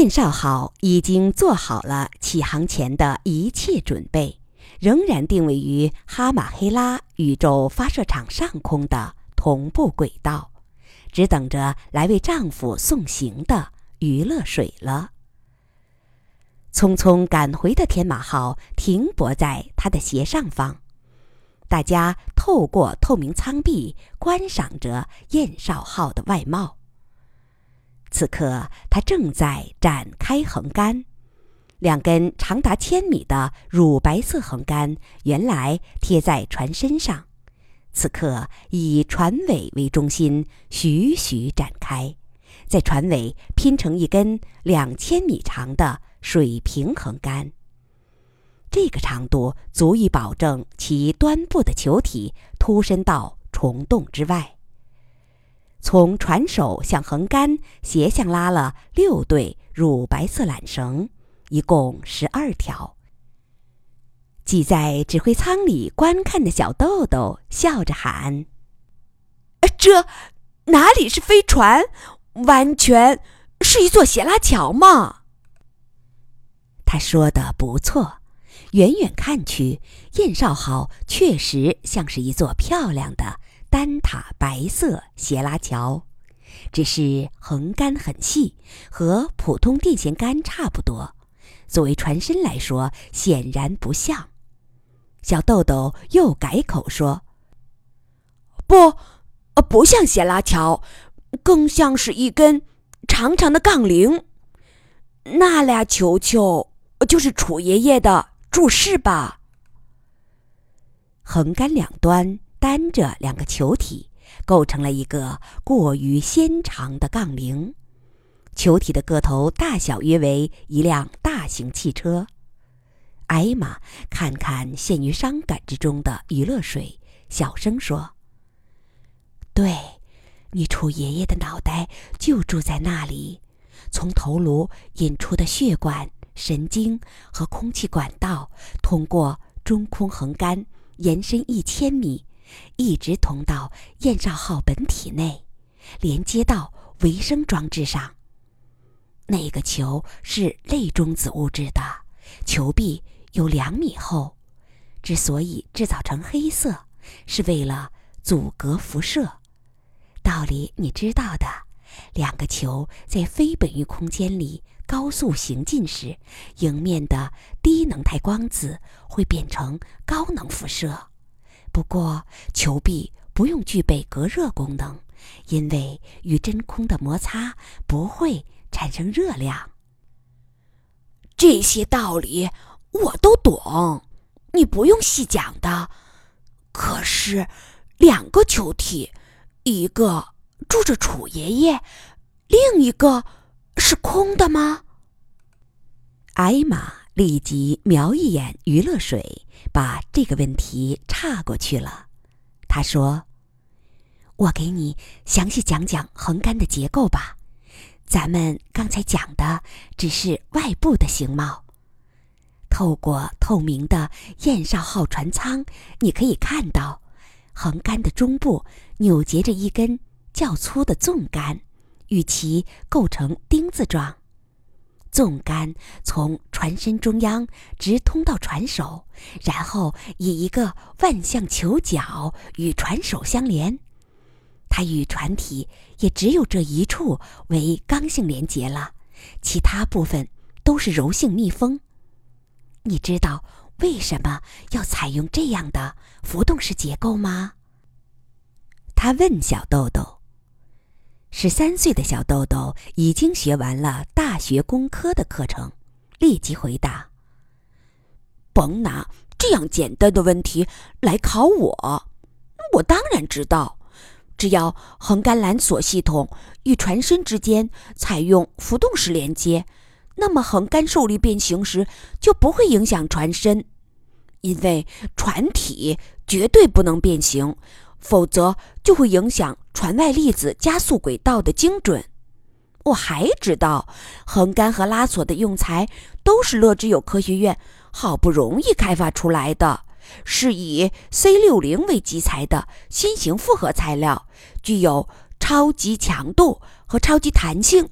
燕少号已经做好了起航前的一切准备，仍然定位于哈马黑拉宇宙发射场上空的同步轨道，只等着来为丈夫送行的娱乐水了。匆匆赶回的天马号停泊在它的斜上方，大家透过透明舱壁观赏着燕少号的外貌。此刻，它正在展开横杆，两根长达千米的乳白色横杆原来贴在船身上，此刻以船尾为中心徐徐展开，在船尾拼成一根两千米长的水平横杆。这个长度足以保证其端部的球体凸伸到虫洞之外。从船首向横杆斜向拉了六对乳白色缆绳，一共十二条。挤在指挥舱里观看的小豆豆笑着喊：“这哪里是飞船，完全是一座斜拉桥嘛！”他说的不错，远远看去，燕少号确实像是一座漂亮的。单塔白色斜拉桥，只是横杆很细，和普通电线杆差不多。作为船身来说，显然不像。小豆豆又改口说：“不，不像斜拉桥，更像是一根长长的杠铃。那俩球球就是楚爷爷的注释吧？横杆两端。”单着两个球体，构成了一个过于纤长的杠铃。球体的个头大小约为一辆大型汽车。艾玛看看陷于伤感之中的余乐水，小声说：“对，你楚爷爷的脑袋就住在那里。从头颅引出的血管、神经和空气管道，通过中空横杆延伸一千米。”一直通到燕少号本体内，连接到维生装置上。那个球是类中子物质的，球壁有两米厚。之所以制造成黑色，是为了阻隔辐射。道理你知道的。两个球在非本域空间里高速行进时，迎面的低能态光子会变成高能辐射。不过，球壁不用具备隔热功能，因为与真空的摩擦不会产生热量。这些道理我都懂，你不用细讲的。可是，两个球体，一个住着楚爷爷，另一个是空的吗？艾玛。立即瞄一眼余乐水，把这个问题岔过去了。他说：“我给你详细讲讲横杆的结构吧。咱们刚才讲的只是外部的形貌。透过透明的燕少号船舱，你可以看到，横杆的中部扭结着一根较粗的纵杆，与其构成丁字状。”纵杆从船身中央直通到船首，然后以一个万向球角与船首相连。它与船体也只有这一处为刚性连接了，其他部分都是柔性密封。你知道为什么要采用这样的浮动式结构吗？他问小豆豆。十三岁的小豆豆已经学完了大学工科的课程，立即回答：“甭拿这样简单的问题来考我，我当然知道。只要横杆缆索系统与船身之间采用浮动式连接，那么横杆受力变形时就不会影响船身，因为船体绝对不能变形。”否则就会影响船外粒子加速轨道的精准。我还知道，横杆和拉锁的用材都是乐之友科学院好不容易开发出来的，是以 C 六零为基材的新型复合材料，具有超级强度和超级弹性，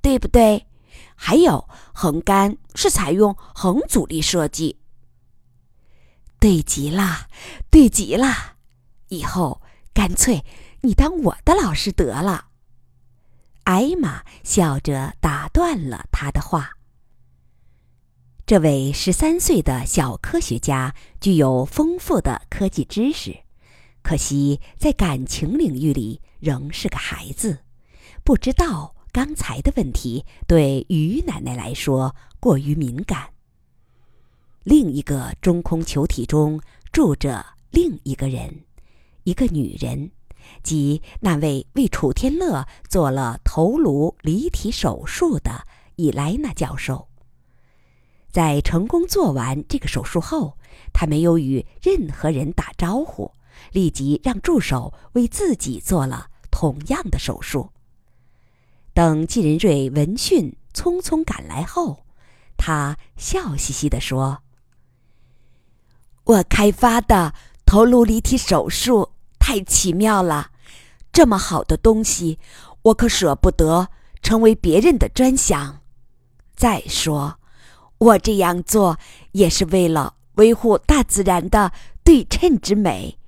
对不对？还有横杆是采用横阻力设计。对极了，对极了！以后干脆你当我的老师得了。艾玛笑着打断了他的话。这位十三岁的小科学家具有丰富的科技知识，可惜在感情领域里仍是个孩子，不知道刚才的问题对于奶奶来说过于敏感。另一个中空球体中住着另一个人，一个女人，即那位为楚天乐做了头颅离体手术的伊莱娜教授。在成功做完这个手术后，他没有与任何人打招呼，立即让助手为自己做了同样的手术。等季仁瑞闻讯匆匆赶来后，他笑嘻嘻地说。我开发的头颅离体手术太奇妙了，这么好的东西，我可舍不得成为别人的专享。再说，我这样做也是为了维护大自然的对称之美。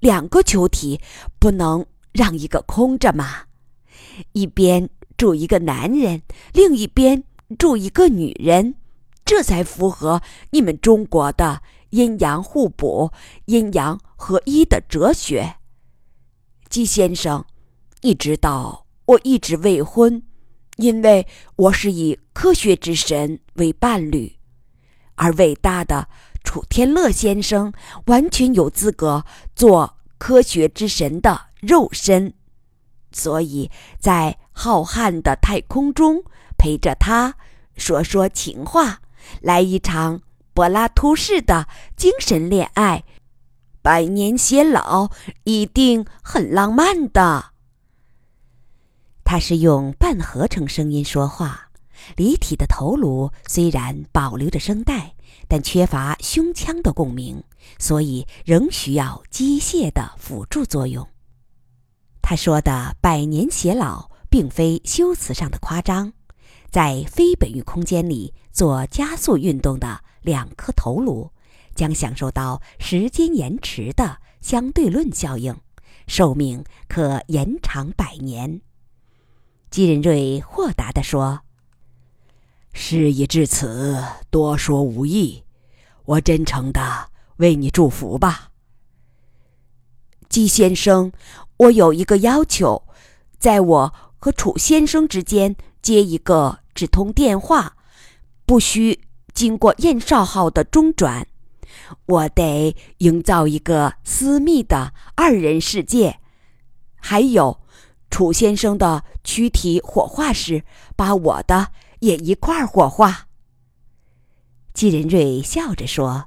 两个球体不能让一个空着嘛？一边住一个男人，另一边住一个女人，这才符合你们中国的。阴阳互补、阴阳合一的哲学，季先生，你知道我一直未婚，因为我是以科学之神为伴侣，而伟大的楚天乐先生完全有资格做科学之神的肉身，所以在浩瀚的太空中陪着他说说情话，来一场。柏拉图式的精神恋爱，百年偕老一定很浪漫的。他是用半合成声音说话，离体的头颅虽然保留着声带，但缺乏胸腔的共鸣，所以仍需要机械的辅助作用。他说的“百年偕老”并非修辞上的夸张，在非本域空间里做加速运动的。两颗头颅将享受到时间延迟的相对论效应，寿命可延长百年。季仁瑞豁达地说：“事已至此，多说无益，我真诚的为你祝福吧。”季先生，我有一个要求，在我和楚先生之间接一个只通电话，不需。经过燕少号的中转，我得营造一个私密的二人世界。还有，楚先生的躯体火化时，把我的也一块儿火化。季仁瑞笑着说：“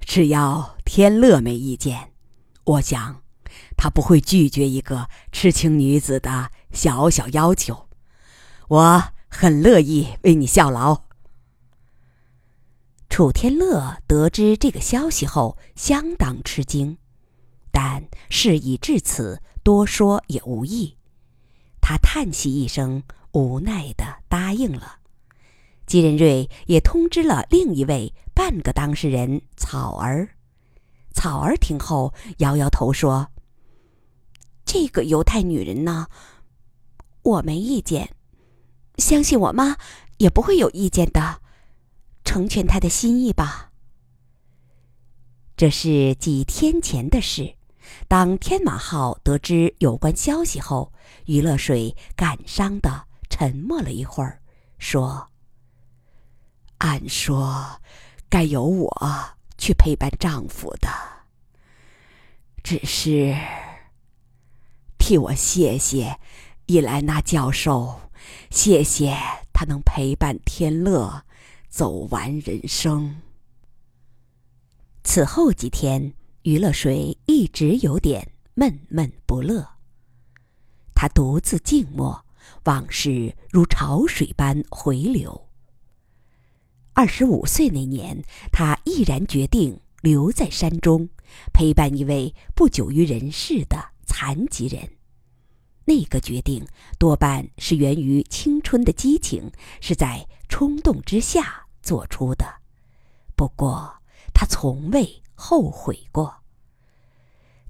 只要天乐没意见，我想他不会拒绝一个痴情女子的小小要求。我很乐意为你效劳。”楚天乐得知这个消息后，相当吃惊，但事已至此，多说也无益。他叹息一声，无奈的答应了。季仁瑞也通知了另一位半个当事人草儿。草儿听后摇摇头说：“这个犹太女人呢，我没意见，相信我妈也不会有意见的。”成全他的心意吧。这是几天前的事。当天马号得知有关消息后，余乐水感伤的沉默了一会儿，说：“按说，该由我去陪伴丈夫的。只是，替我谢谢伊莱娜教授，谢谢他能陪伴天乐。”走完人生。此后几天，余乐水一直有点闷闷不乐。他独自静默，往事如潮水般回流。二十五岁那年，他毅然决定留在山中，陪伴一位不久于人世的残疾人。那个决定多半是源于青春的激情，是在冲动之下做出的。不过，他从未后悔过。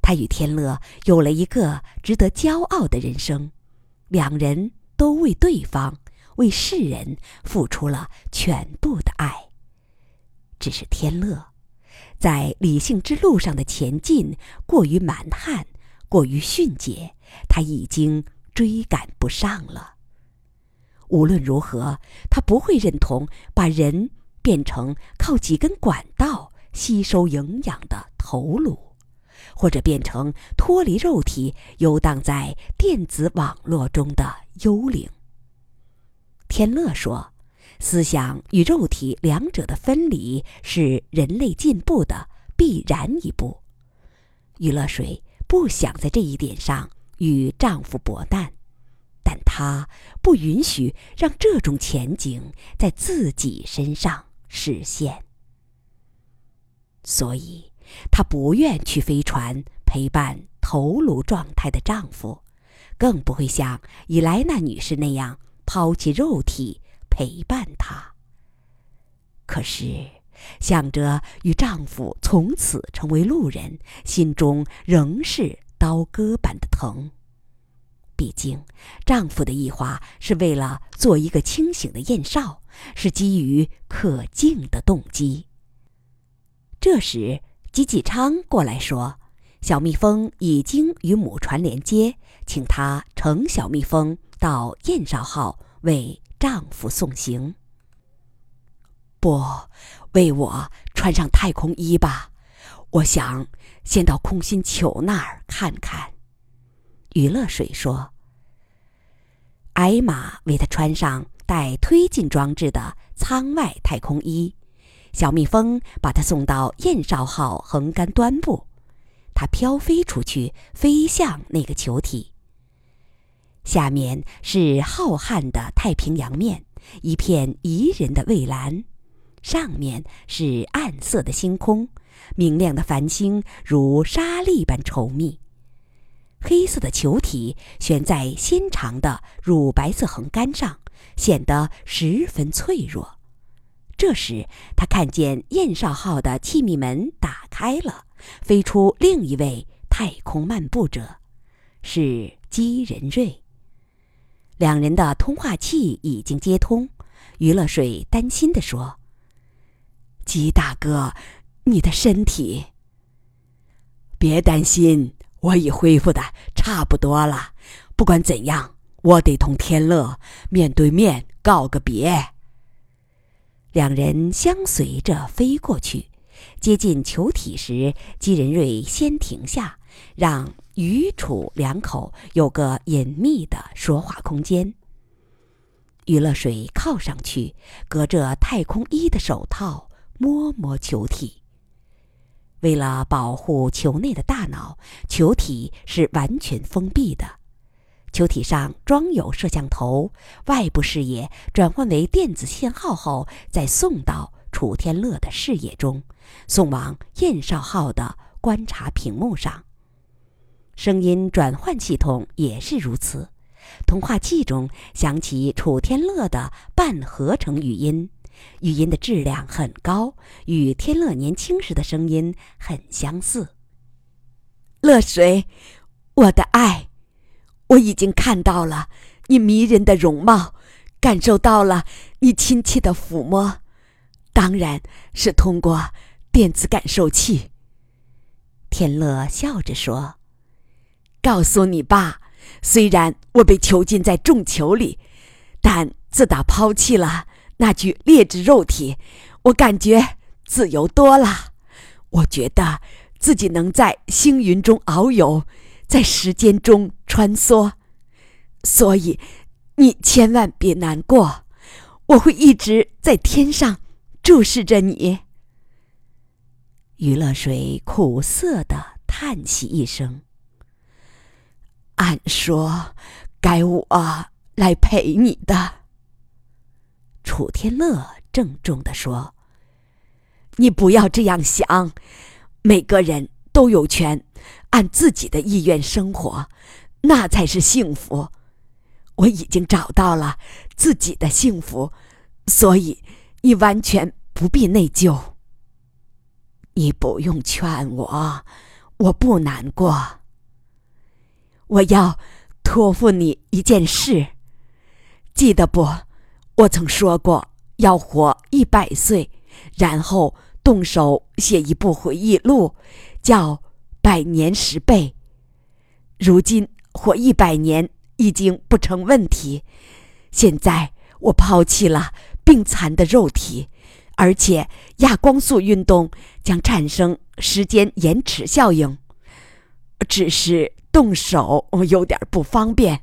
他与天乐有了一个值得骄傲的人生，两人都为对方、为世人付出了全部的爱。只是天乐，在理性之路上的前进过于蛮悍，过于迅捷。他已经追赶不上了。无论如何，他不会认同把人变成靠几根管道吸收营养的头颅，或者变成脱离肉体游荡在电子网络中的幽灵。天乐说：“思想与肉体两者的分离是人类进步的必然一步。”余乐水不想在这一点上。与丈夫搏难，但她不允许让这种前景在自己身上实现，所以她不愿去飞船陪伴头颅状态的丈夫，更不会像伊莱娜女士那样抛弃肉体陪伴他。可是，想着与丈夫从此成为路人，心中仍是。刀割般的疼。毕竟，丈夫的异化是为了做一个清醒的燕少，是基于可敬的动机。这时，吉吉昌过来说：“小蜜蜂已经与母船连接，请他乘小蜜蜂到燕少号为丈夫送行。”不，为我穿上太空衣吧。我想先到空心球那儿看看。余乐水说：“艾玛为他穿上带推进装置的舱外太空衣，小蜜蜂把他送到燕少号横杆端部，它飘飞出去，飞向那个球体。下面是浩瀚的太平洋面，一片宜人的蔚蓝，上面是暗色的星空。”明亮的繁星如沙粒般稠密，黑色的球体悬在纤长的乳白色横杆上，显得十分脆弱。这时，他看见燕少号的气密门打开了，飞出另一位太空漫步者，是姬仁瑞。两人的通话器已经接通，余乐水担心地说：“姬大哥。”你的身体，别担心，我已恢复的差不多了。不管怎样，我得同天乐面对面告个别。两人相随着飞过去，接近球体时，姬仁瑞先停下，让余楚两口有个隐秘的说话空间。余乐水靠上去，隔着太空衣的手套摸摸球体。为了保护球内的大脑，球体是完全封闭的。球体上装有摄像头，外部视野转换为电子信号后，再送到楚天乐的视野中，送往燕少号的观察屏幕上。声音转换系统也是如此。通话器中响起楚天乐的半合成语音。语音的质量很高，与天乐年轻时的声音很相似。乐水，我的爱，我已经看到了你迷人的容貌，感受到了你亲切的抚摸，当然是通过电子感受器。天乐笑着说：“告诉你吧，虽然我被囚禁在重球里，但自打抛弃了。”那具劣质肉体，我感觉自由多了。我觉得自己能在星云中遨游，在时间中穿梭。所以，你千万别难过，我会一直在天上注视着你。余乐水苦涩的叹息一声。按说，该我来陪你的。楚天乐郑重地说：“你不要这样想，每个人都有权按自己的意愿生活。那才是幸福。我已经找到了自己的幸福，所以你完全不必内疚。你不用劝我，我不难过。我要托付你一件事，记得不？我曾说过要活一百岁，然后动手写一部回忆录，叫《百年十倍》。如今活一百年已经不成问题。现在我抛弃了病残的肉体。而且亚光速运动将产生时间延迟效应，只是动手有点不方便。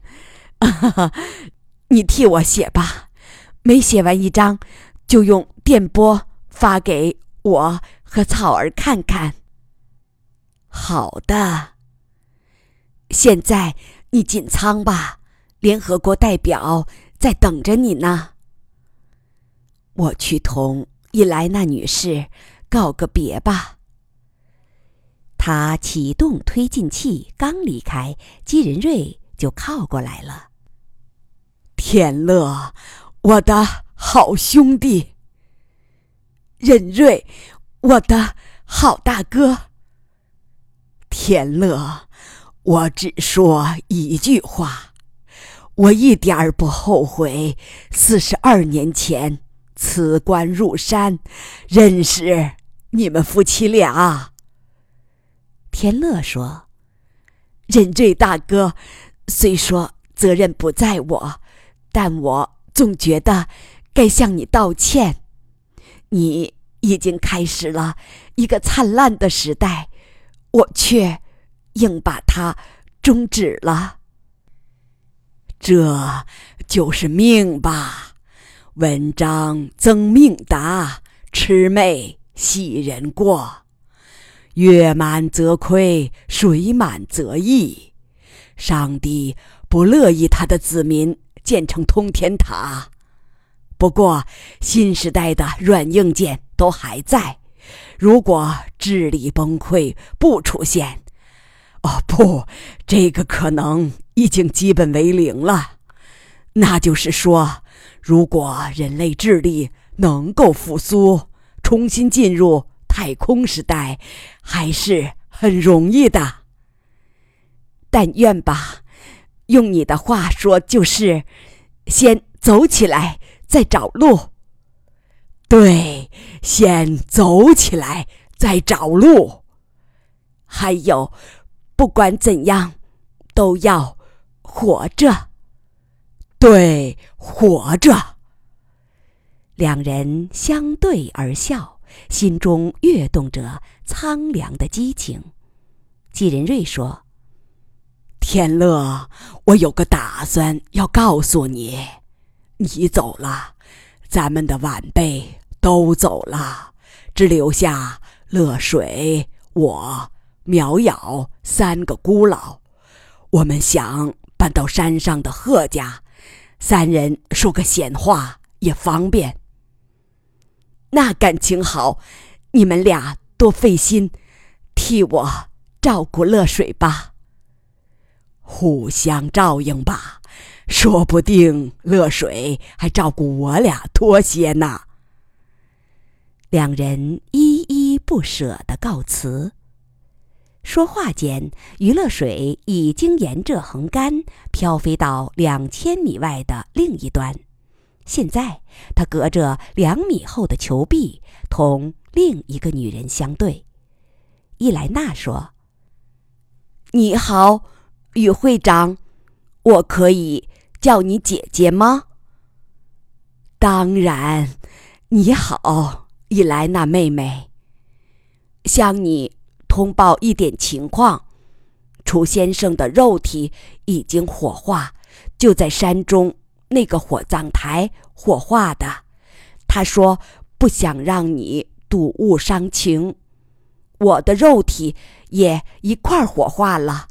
你替我写吧，每写完一张，就用电波发给我和草儿看看。好的。现在你进仓吧，联合国代表在等着你呢。我去同。伊莱娜女士，告个别吧。他启动推进器，刚离开，基仁瑞就靠过来了。田乐，我的好兄弟。任瑞，我的好大哥。田乐，我只说一句话，我一点儿不后悔。四十二年前。辞官入山，认识你们夫妻俩。田乐说：“任瑞大哥，虽说责任不在我，但我总觉得该向你道歉。你已经开始了一个灿烂的时代，我却硬把它终止了。这就是命吧。”文章增命达，魑魅喜人过。月满则亏，水满则溢。上帝不乐意他的子民建成通天塔。不过，新时代的软硬件都还在。如果智力崩溃不出现，哦不，这个可能已经基本为零了。那就是说。如果人类智力能够复苏，重新进入太空时代，还是很容易的。但愿吧，用你的话说，就是先走起来，再找路。对，先走起来，再找路。还有，不管怎样，都要活着。对，活着。两人相对而笑，心中跃动着苍凉的激情。季仁瑞说：“天乐，我有个打算要告诉你。你走了，咱们的晚辈都走了，只留下乐水、我、苗瑶三个孤老。我们想搬到山上的贺家。”三人说个闲话也方便。那感情好，你们俩多费心，替我照顾乐水吧。互相照应吧，说不定乐水还照顾我俩多些呢。两人依依不舍的告辞。说话间，余乐水已经沿着横杆飘飞到两千米外的另一端。现在，他隔着两米厚的球壁，同另一个女人相对。伊莱娜说：“你好，余会长，我可以叫你姐姐吗？”“当然，你好，伊莱娜妹妹。”向你。通报一点情况：楚先生的肉体已经火化，就在山中那个火葬台火化的。他说不想让你睹物伤情。我的肉体也一块火化了。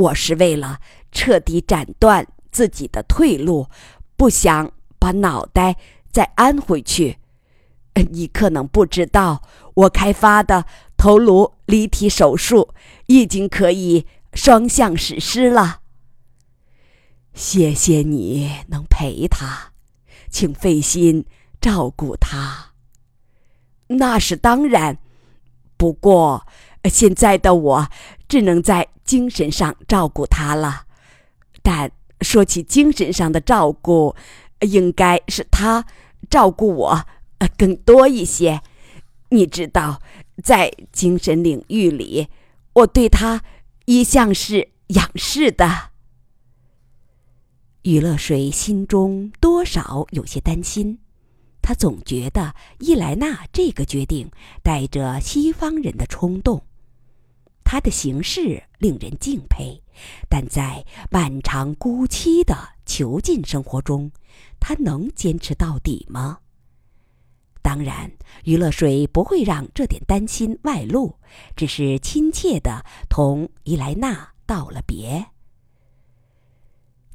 我是为了彻底斩断自己的退路，不想把脑袋再安回去。你可能不知道，我开发的。头颅离体手术已经可以双向实施了。谢谢你能陪他，请费心照顾他。那是当然，不过现在的我只能在精神上照顾他了。但说起精神上的照顾，应该是他照顾我更多一些。你知道，在精神领域里，我对他一向是仰视的。余乐水心中多少有些担心，他总觉得伊莱娜这个决定带着西方人的冲动。他的行事令人敬佩，但在漫长孤凄的囚禁生活中，他能坚持到底吗？当然，余乐水不会让这点担心外露，只是亲切地同伊莱娜道了别。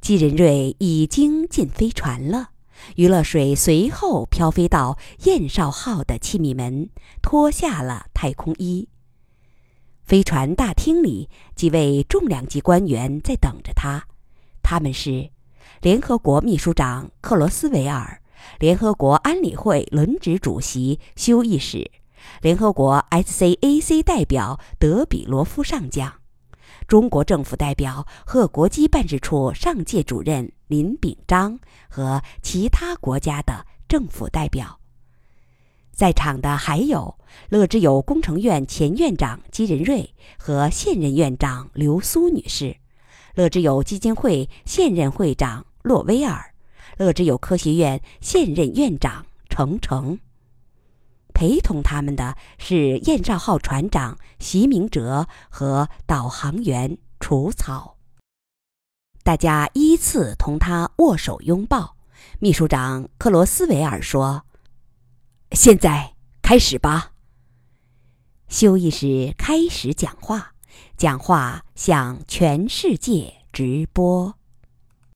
季仁瑞已经进飞船了，余乐水随后飘飞到燕少号的气密门，脱下了太空衣。飞船大厅里，几位重量级官员在等着他，他们是联合国秘书长克罗斯维尔、联合国安理会轮值主席休伊史、联合国 SCAC 代表德比罗夫上将。中国政府代表、和国基办事处上届主任林炳章和其他国家的政府代表，在场的还有乐之友工程院前院长姬仁瑞和现任院长刘苏女士，乐之友基金会现任会长洛威尔，乐之友科学院现任院长程程。陪同他们的是燕少号船长席明哲和导航员楚草。大家依次同他握手拥抱。秘书长克罗斯维尔说：“现在开始吧。”修一时开始讲话，讲话向全世界直播。